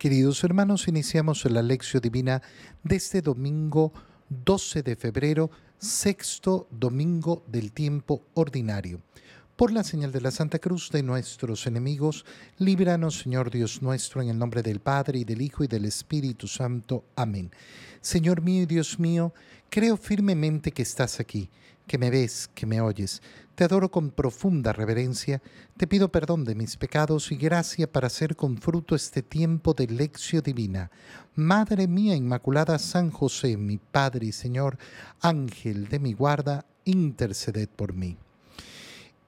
Queridos hermanos, iniciamos la lección divina de este domingo 12 de febrero, sexto domingo del tiempo ordinario. Por la señal de la Santa Cruz de nuestros enemigos, líbranos, Señor Dios nuestro, en el nombre del Padre, y del Hijo, y del Espíritu Santo. Amén. Señor mío y Dios mío, creo firmemente que estás aquí, que me ves, que me oyes. Te adoro con profunda reverencia, te pido perdón de mis pecados y gracia para hacer con fruto este tiempo de lección divina. Madre mía Inmaculada San José, mi Padre y Señor, Ángel de mi guarda, interceded por mí.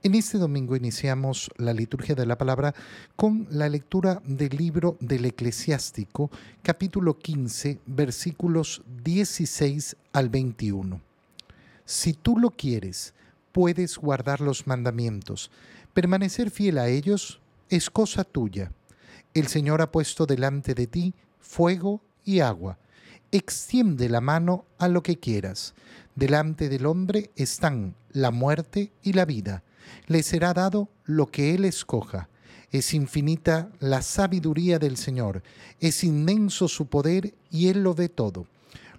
En este domingo iniciamos la liturgia de la palabra con la lectura del libro del eclesiástico, capítulo 15, versículos 16 al 21. Si tú lo quieres, puedes guardar los mandamientos. Permanecer fiel a ellos es cosa tuya. El Señor ha puesto delante de ti fuego y agua. Extiende la mano a lo que quieras. Delante del hombre están la muerte y la vida le será dado lo que él escoja. Es infinita la sabiduría del Señor, es inmenso su poder y él lo ve todo.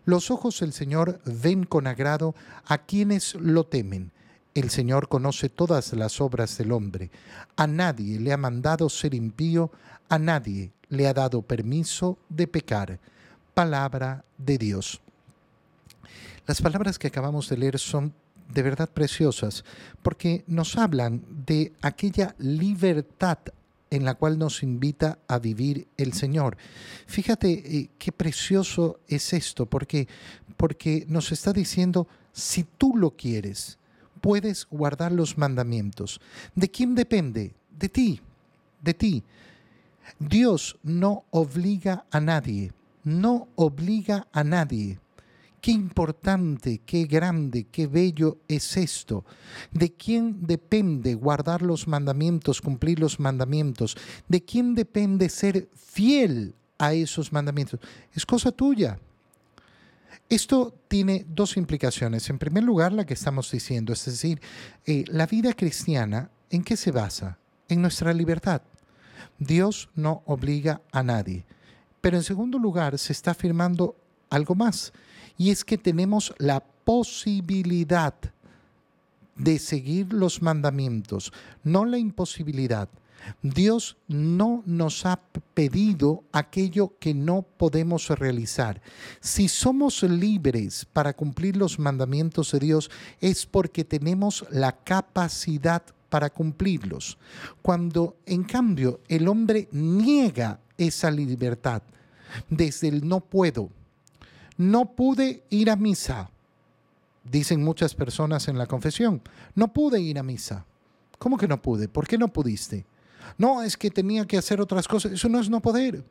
Los ojos del Señor ven con agrado a quienes lo temen. El Señor conoce todas las obras del hombre. A nadie le ha mandado ser impío, a nadie le ha dado permiso de pecar. Palabra de Dios. Las palabras que acabamos de leer son de verdad preciosas, porque nos hablan de aquella libertad en la cual nos invita a vivir el Señor. Fíjate eh, qué precioso es esto, porque, porque nos está diciendo, si tú lo quieres, puedes guardar los mandamientos. ¿De quién depende? De ti, de ti. Dios no obliga a nadie, no obliga a nadie. Qué importante, qué grande, qué bello es esto. ¿De quién depende guardar los mandamientos, cumplir los mandamientos? ¿De quién depende ser fiel a esos mandamientos? Es cosa tuya. Esto tiene dos implicaciones. En primer lugar, la que estamos diciendo, es decir, eh, la vida cristiana, ¿en qué se basa? En nuestra libertad. Dios no obliga a nadie. Pero en segundo lugar, se está afirmando algo más y es que tenemos la posibilidad de seguir los mandamientos, no la imposibilidad. Dios no nos ha pedido aquello que no podemos realizar. Si somos libres para cumplir los mandamientos de Dios es porque tenemos la capacidad para cumplirlos. Cuando en cambio el hombre niega esa libertad desde el no puedo, no pude ir a misa. Dicen muchas personas en la confesión, no pude ir a misa. ¿Cómo que no pude? ¿Por qué no pudiste? No, es que tenía que hacer otras cosas. Eso no es no poder.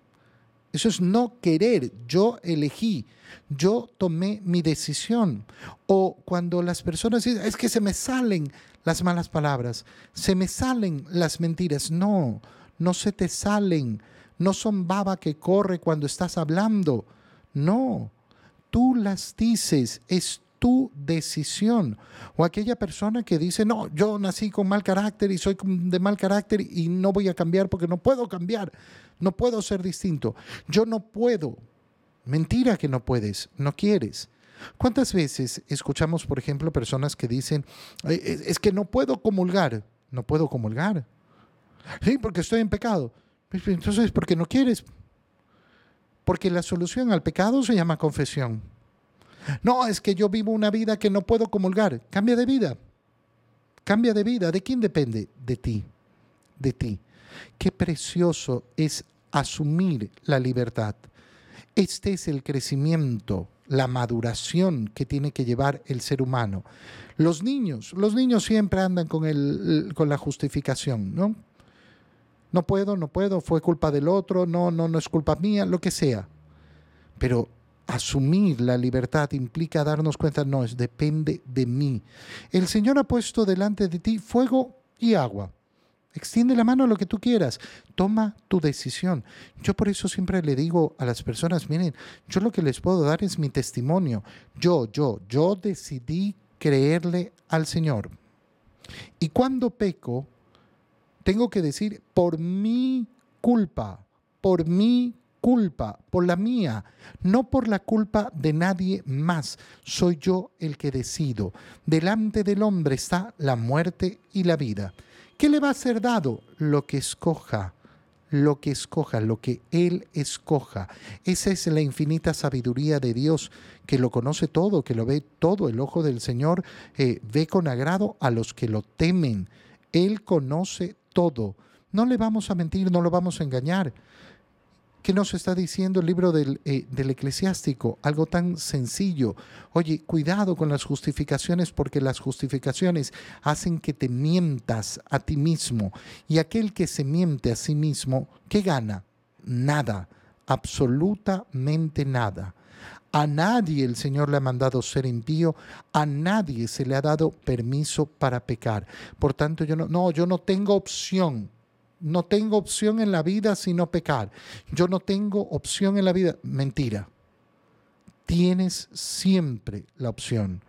Eso es no querer. Yo elegí, yo tomé mi decisión. O cuando las personas dicen, es que se me salen las malas palabras, se me salen las mentiras. No, no se te salen. No son baba que corre cuando estás hablando. No, tú las dices, es tu decisión. O aquella persona que dice, no, yo nací con mal carácter y soy de mal carácter y no voy a cambiar porque no puedo cambiar, no puedo ser distinto. Yo no puedo. Mentira que no puedes, no quieres. ¿Cuántas veces escuchamos, por ejemplo, personas que dicen, es que no puedo comulgar? No puedo comulgar. Sí, porque estoy en pecado. Entonces, porque no quieres. Porque la solución al pecado se llama confesión. No, es que yo vivo una vida que no puedo comulgar. Cambia de vida. Cambia de vida. ¿De quién depende? De ti. De ti. Qué precioso es asumir la libertad. Este es el crecimiento, la maduración que tiene que llevar el ser humano. Los niños, los niños siempre andan con, el, con la justificación, ¿no? No puedo, no puedo, fue culpa del otro, no, no, no es culpa mía, lo que sea. Pero asumir la libertad implica darnos cuenta, no, es depende de mí. El Señor ha puesto delante de ti fuego y agua. Extiende la mano a lo que tú quieras. Toma tu decisión. Yo por eso siempre le digo a las personas, miren, yo lo que les puedo dar es mi testimonio. Yo, yo, yo decidí creerle al Señor. Y cuando peco, tengo que decir, por mi culpa, por mi culpa, por la mía, no por la culpa de nadie más. Soy yo el que decido. Delante del hombre está la muerte y la vida. ¿Qué le va a ser dado? Lo que escoja lo que escoja, lo que Él escoja. Esa es la infinita sabiduría de Dios, que lo conoce todo, que lo ve todo. El ojo del Señor eh, ve con agrado a los que lo temen. Él conoce todo. No le vamos a mentir, no lo vamos a engañar. ¿Qué nos está diciendo el libro del, eh, del, eclesiástico? Algo tan sencillo. Oye, cuidado con las justificaciones porque las justificaciones hacen que te mientas a ti mismo. Y aquel que se miente a sí mismo, ¿qué gana? Nada, absolutamente nada. A nadie el Señor le ha mandado ser impío, a nadie se le ha dado permiso para pecar. Por tanto, yo no, no, yo no tengo opción no tengo opción en la vida sino pecar. Yo no tengo opción en la vida. Mentira. Tienes siempre la opción.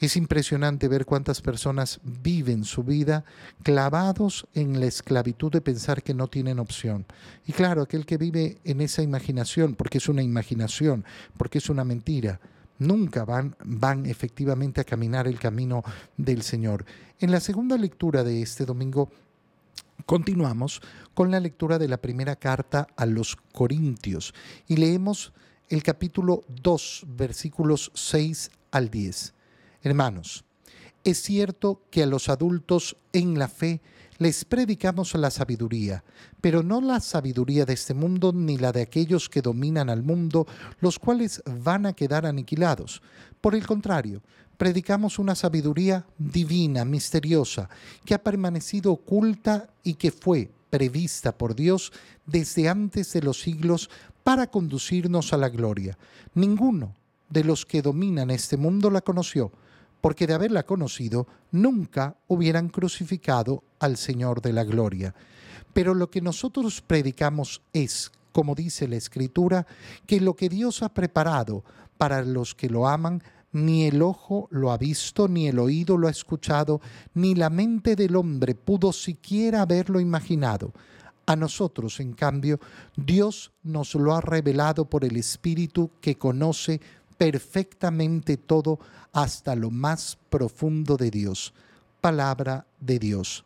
Es impresionante ver cuántas personas viven su vida clavados en la esclavitud de pensar que no tienen opción. Y claro, aquel que vive en esa imaginación, porque es una imaginación, porque es una mentira, nunca van, van efectivamente a caminar el camino del Señor. En la segunda lectura de este domingo Continuamos con la lectura de la primera carta a los Corintios y leemos el capítulo 2, versículos 6 al 10. Hermanos, es cierto que a los adultos en la fe les predicamos la sabiduría, pero no la sabiduría de este mundo ni la de aquellos que dominan al mundo, los cuales van a quedar aniquilados. Por el contrario, predicamos una sabiduría divina, misteriosa, que ha permanecido oculta y que fue prevista por Dios desde antes de los siglos para conducirnos a la gloria. Ninguno de los que dominan este mundo la conoció, porque de haberla conocido nunca hubieran crucificado al Señor de la gloria. Pero lo que nosotros predicamos es, como dice la Escritura, que lo que Dios ha preparado para los que lo aman, ni el ojo lo ha visto, ni el oído lo ha escuchado, ni la mente del hombre pudo siquiera haberlo imaginado. A nosotros, en cambio, Dios nos lo ha revelado por el Espíritu que conoce perfectamente todo hasta lo más profundo de Dios. Palabra de Dios.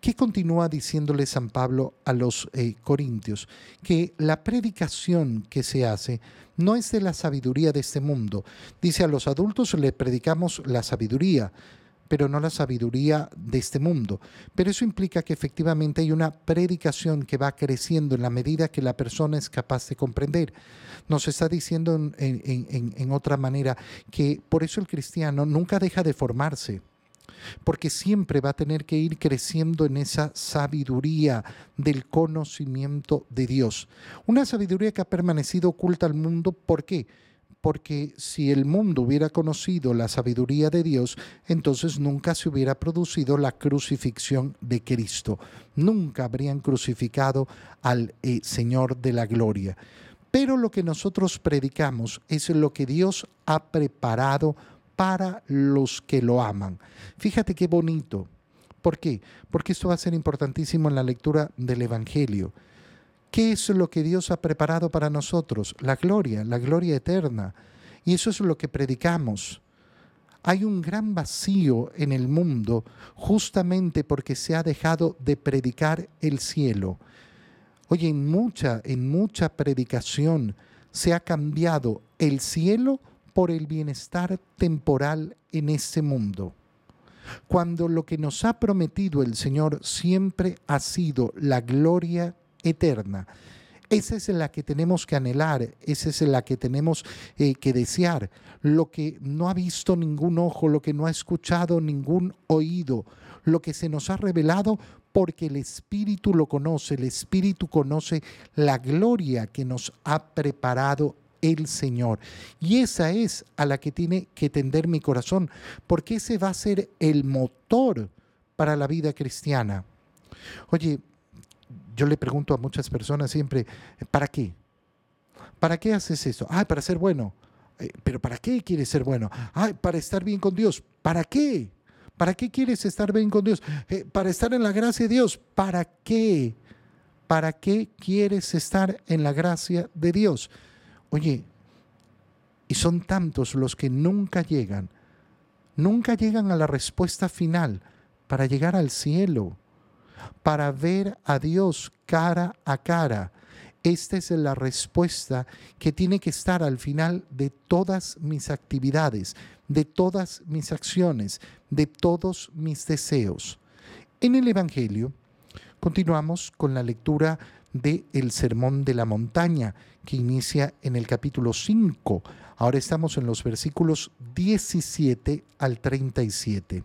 ¿Qué continúa diciéndole San Pablo a los eh, corintios? Que la predicación que se hace no es de la sabiduría de este mundo. Dice a los adultos le predicamos la sabiduría, pero no la sabiduría de este mundo. Pero eso implica que efectivamente hay una predicación que va creciendo en la medida que la persona es capaz de comprender. Nos está diciendo en, otra manera que por eso el cristiano nunca deja de formarse porque siempre va a tener que ir creciendo en esa sabiduría del conocimiento de Dios. Una sabiduría que ha permanecido oculta al mundo, ¿por qué? Porque si el mundo hubiera conocido la sabiduría de Dios, entonces nunca se hubiera producido la crucifixión de Cristo. Nunca habrían crucificado al eh, Señor de la gloria. Pero lo que nosotros predicamos es lo que Dios ha preparado para los que lo aman. Fíjate qué bonito. ¿Por qué? Porque esto va a ser importantísimo en la lectura del Evangelio. ¿Qué es lo que Dios ha preparado para nosotros? La gloria, la gloria eterna. Y eso es lo que predicamos. Hay un gran vacío en el mundo justamente porque se ha dejado de predicar el cielo. Oye, en mucha, en mucha predicación se ha cambiado el cielo por el bienestar temporal en este mundo. Cuando lo que nos ha prometido el Señor siempre ha sido la gloria eterna. Esa es la que tenemos que anhelar, esa es la que tenemos eh, que desear. Lo que no ha visto ningún ojo, lo que no ha escuchado ningún oído, lo que se nos ha revelado porque el Espíritu lo conoce, el Espíritu conoce la gloria que nos ha preparado el Señor. Y esa es a la que tiene que tender mi corazón, porque ese va a ser el motor para la vida cristiana. Oye, yo le pregunto a muchas personas siempre, ¿para qué? ¿Para qué haces eso? Ah, para ser bueno. Eh, ¿Pero para qué quieres ser bueno? Ah, para estar bien con Dios. ¿Para qué? ¿Para qué quieres estar bien con Dios? Eh, para estar en la gracia de Dios. ¿Para qué? ¿Para qué quieres estar en la gracia de Dios? Oye, y son tantos los que nunca llegan, nunca llegan a la respuesta final para llegar al cielo, para ver a Dios cara a cara. Esta es la respuesta que tiene que estar al final de todas mis actividades, de todas mis acciones, de todos mis deseos. En el Evangelio, Continuamos con la lectura del el Sermón de la Montaña, que inicia en el capítulo 5. Ahora estamos en los versículos 17 al 37.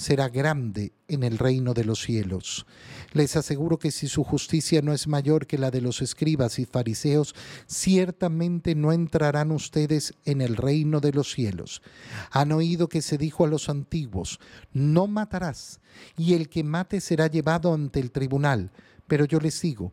será grande en el reino de los cielos. Les aseguro que si su justicia no es mayor que la de los escribas y fariseos, ciertamente no entrarán ustedes en el reino de los cielos. Han oído que se dijo a los antiguos, no matarás, y el que mate será llevado ante el tribunal. Pero yo les digo,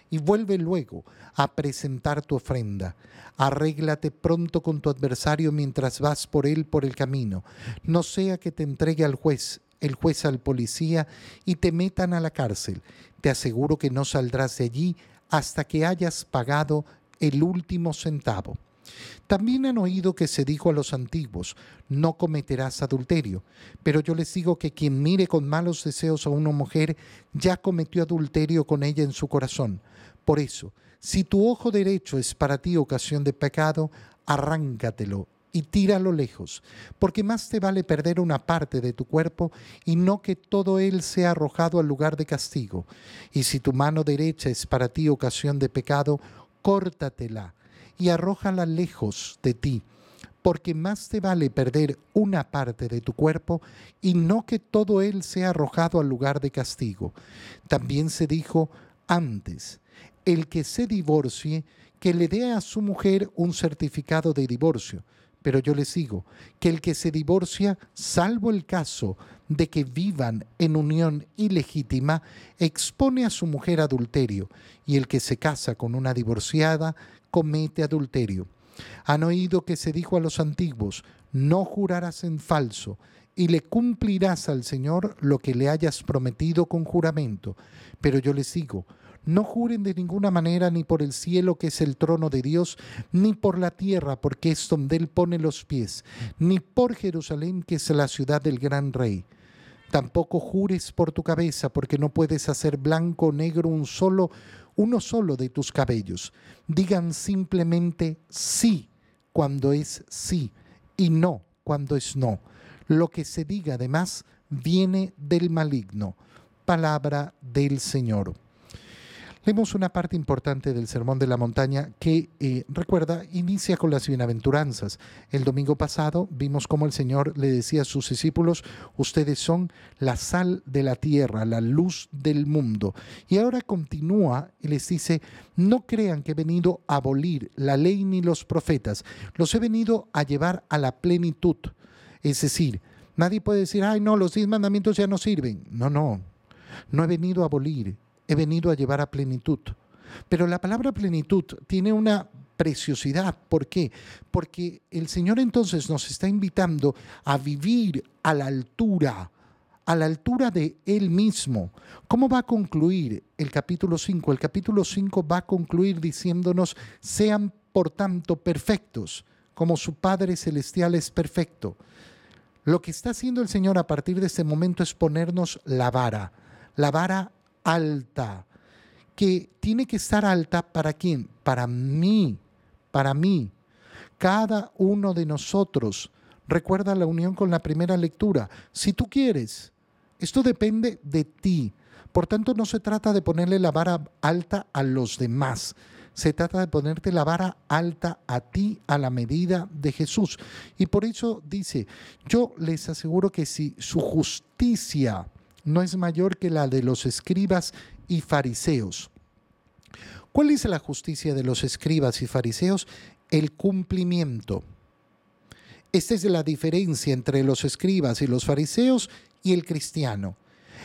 y vuelve luego a presentar tu ofrenda. Arréglate pronto con tu adversario mientras vas por él por el camino. No sea que te entregue al juez, el juez al policía y te metan a la cárcel. Te aseguro que no saldrás de allí hasta que hayas pagado el último centavo. También han oído que se dijo a los antiguos, no cometerás adulterio, pero yo les digo que quien mire con malos deseos a una mujer ya cometió adulterio con ella en su corazón. Por eso, si tu ojo derecho es para ti ocasión de pecado, arráncatelo y tíralo lejos, porque más te vale perder una parte de tu cuerpo y no que todo él sea arrojado al lugar de castigo. Y si tu mano derecha es para ti ocasión de pecado, córtatela y arrójala lejos de ti, porque más te vale perder una parte de tu cuerpo y no que todo él sea arrojado al lugar de castigo. También se dijo antes, el que se divorcie, que le dé a su mujer un certificado de divorcio. Pero yo les digo que el que se divorcia, salvo el caso de que vivan en unión ilegítima, expone a su mujer adulterio, y el que se casa con una divorciada comete adulterio. Han oído que se dijo a los antiguos, no jurarás en falso, y le cumplirás al Señor lo que le hayas prometido con juramento. Pero yo les digo, no juren de ninguna manera ni por el cielo que es el trono de Dios, ni por la tierra porque es donde Él pone los pies, ni por Jerusalén que es la ciudad del gran rey. Tampoco jures por tu cabeza porque no puedes hacer blanco o negro un solo, uno solo de tus cabellos. Digan simplemente sí cuando es sí y no cuando es no. Lo que se diga además viene del maligno. Palabra del Señor. Leemos una parte importante del Sermón de la Montaña que, eh, recuerda, inicia con las bienaventuranzas. El domingo pasado vimos cómo el Señor le decía a sus discípulos, ustedes son la sal de la tierra, la luz del mundo. Y ahora continúa y les dice, no crean que he venido a abolir la ley ni los profetas, los he venido a llevar a la plenitud. Es decir, nadie puede decir, ay no, los diez mandamientos ya no sirven. No, no, no he venido a abolir he venido a llevar a plenitud. Pero la palabra plenitud tiene una preciosidad. ¿Por qué? Porque el Señor entonces nos está invitando a vivir a la altura, a la altura de Él mismo. ¿Cómo va a concluir el capítulo 5? El capítulo 5 va a concluir diciéndonos, sean por tanto perfectos, como su Padre Celestial es perfecto. Lo que está haciendo el Señor a partir de este momento es ponernos la vara, la vara alta, que tiene que estar alta para quién? Para mí, para mí. Cada uno de nosotros. Recuerda la unión con la primera lectura. Si tú quieres, esto depende de ti. Por tanto, no se trata de ponerle la vara alta a los demás. Se trata de ponerte la vara alta a ti a la medida de Jesús. Y por eso dice, yo les aseguro que si su justicia no es mayor que la de los escribas y fariseos. ¿Cuál es la justicia de los escribas y fariseos? El cumplimiento. Esta es la diferencia entre los escribas y los fariseos y el cristiano.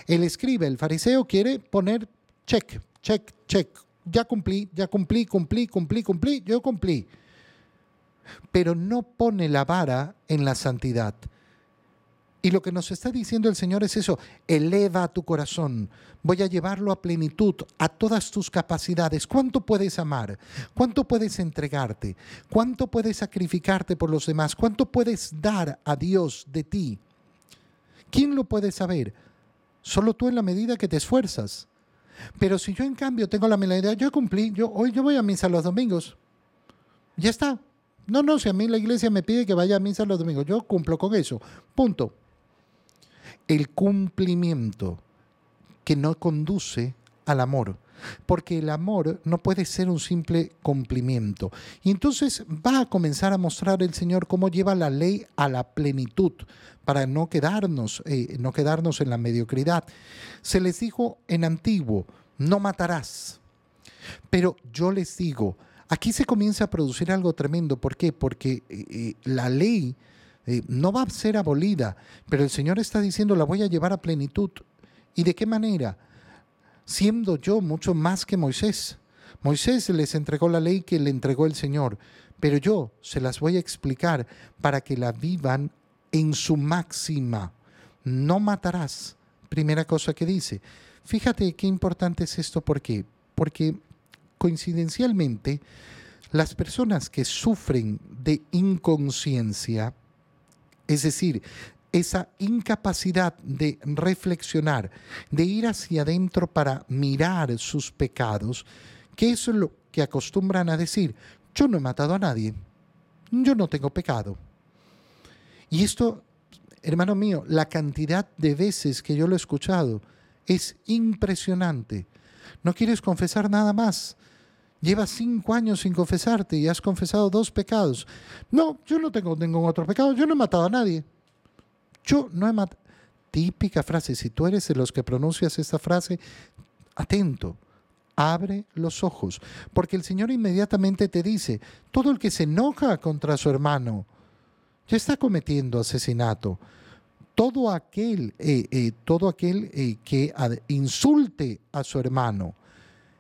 El escriba, el fariseo, quiere poner check, check, check. Ya cumplí, ya cumplí, cumplí, cumplí, cumplí, yo cumplí. Pero no pone la vara en la santidad. Y lo que nos está diciendo el Señor es eso, eleva tu corazón, voy a llevarlo a plenitud, a todas tus capacidades. ¿Cuánto puedes amar? ¿Cuánto puedes entregarte? ¿Cuánto puedes sacrificarte por los demás? ¿Cuánto puedes dar a Dios de ti? ¿Quién lo puede saber? Solo tú en la medida que te esfuerzas. Pero si yo en cambio tengo la melodía, yo cumplí, yo hoy yo voy a misa los domingos. Ya está. No, no, si a mí la iglesia me pide que vaya a misa los domingos, yo cumplo con eso. Punto el cumplimiento que no conduce al amor. Porque el amor no puede ser un simple cumplimiento. Y entonces va a comenzar a mostrar el Señor cómo lleva la ley a la plenitud para no quedarnos, eh, no quedarnos en la mediocridad. Se les dijo en antiguo, no matarás. Pero yo les digo, aquí se comienza a producir algo tremendo. ¿Por qué? Porque eh, eh, la ley no va a ser abolida, pero el Señor está diciendo, la voy a llevar a plenitud. ¿Y de qué manera? Siendo yo mucho más que Moisés. Moisés les entregó la ley que le entregó el Señor, pero yo se las voy a explicar para que la vivan en su máxima. No matarás. Primera cosa que dice. Fíjate qué importante es esto, ¿por qué? Porque coincidencialmente, las personas que sufren de inconsciencia, es decir, esa incapacidad de reflexionar, de ir hacia adentro para mirar sus pecados, que es lo que acostumbran a decir, yo no he matado a nadie, yo no tengo pecado. Y esto, hermano mío, la cantidad de veces que yo lo he escuchado es impresionante. No quieres confesar nada más. Llevas cinco años sin confesarte y has confesado dos pecados. No, yo no tengo ningún otro pecado. Yo no he matado a nadie. Yo no he matado. Típica frase. Si tú eres de los que pronuncias esta frase, atento. Abre los ojos. Porque el Señor inmediatamente te dice, todo el que se enoja contra su hermano ya está cometiendo asesinato. Todo aquel, eh, eh, todo aquel eh, que insulte a su hermano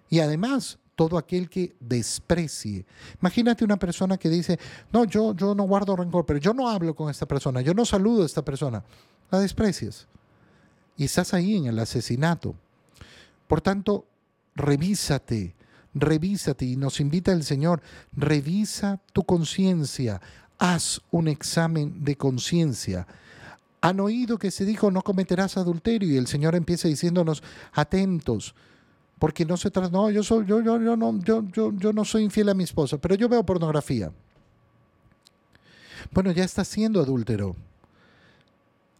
y además todo aquel que desprecie. Imagínate una persona que dice, no, yo, yo no guardo rencor, pero yo no hablo con esta persona, yo no saludo a esta persona. La desprecias. Y estás ahí en el asesinato. Por tanto, revísate, revísate. Y nos invita el Señor, revisa tu conciencia, haz un examen de conciencia. Han oído que se dijo, no cometerás adulterio, y el Señor empieza diciéndonos, atentos porque no se trata, no, yo, soy, yo, yo, yo, no, yo, yo, yo no soy infiel a mi esposa, pero yo veo pornografía. Bueno, ya está siendo adúltero.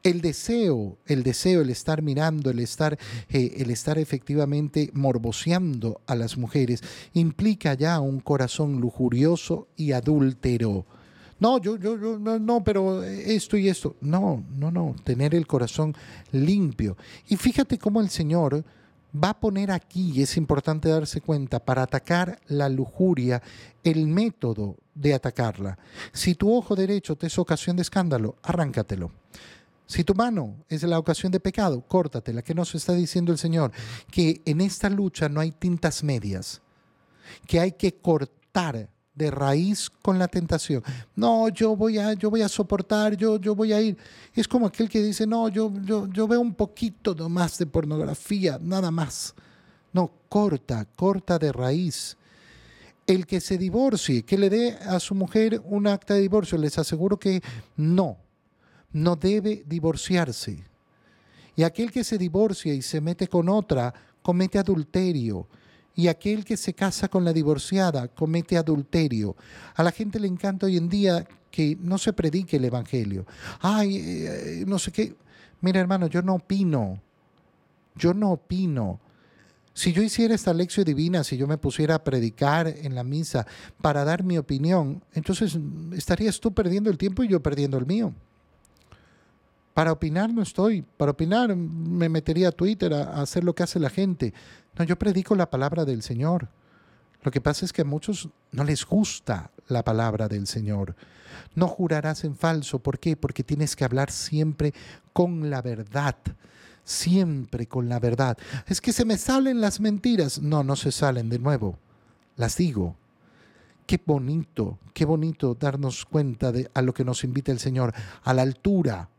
El deseo, el deseo, el estar mirando, el estar, eh, el estar efectivamente morboseando a las mujeres, implica ya un corazón lujurioso y adúltero. No, yo, yo, yo, no, no, pero esto y esto. No, no, no, tener el corazón limpio. Y fíjate cómo el Señor va a poner aquí, y es importante darse cuenta, para atacar la lujuria, el método de atacarla. Si tu ojo derecho te es ocasión de escándalo, arráncatelo. Si tu mano es la ocasión de pecado, córtatela. ¿Qué nos está diciendo el Señor? Que en esta lucha no hay tintas medias, que hay que cortar de raíz con la tentación. No, yo voy a, yo voy a soportar, yo, yo voy a ir. Es como aquel que dice, no, yo, yo, yo veo un poquito más de pornografía, nada más. No, corta, corta de raíz. El que se divorcie, que le dé a su mujer un acta de divorcio, les aseguro que no, no debe divorciarse. Y aquel que se divorcia y se mete con otra, comete adulterio y aquel que se casa con la divorciada comete adulterio. A la gente le encanta hoy en día que no se predique el Evangelio. Ay, eh, no sé qué. Mira, hermano, yo no opino. Yo no opino. Si yo hiciera esta lección divina, si yo me pusiera a predicar en la misa para dar mi opinión, entonces estarías tú perdiendo el tiempo y yo perdiendo el mío. Para opinar no estoy. Para opinar me metería a Twitter a, hacer lo que hace la gente. No, yo predico la palabra del Señor. Lo que pasa es que a muchos no les gusta la palabra del Señor. No jurarás en falso. ¿Por qué? Porque tienes que hablar siempre con la verdad. Siempre con la verdad. Es que se me salen las mentiras. No, no se salen de nuevo. Las digo. Qué bonito, qué bonito darnos cuenta de a lo que nos invita el Señor, a la altura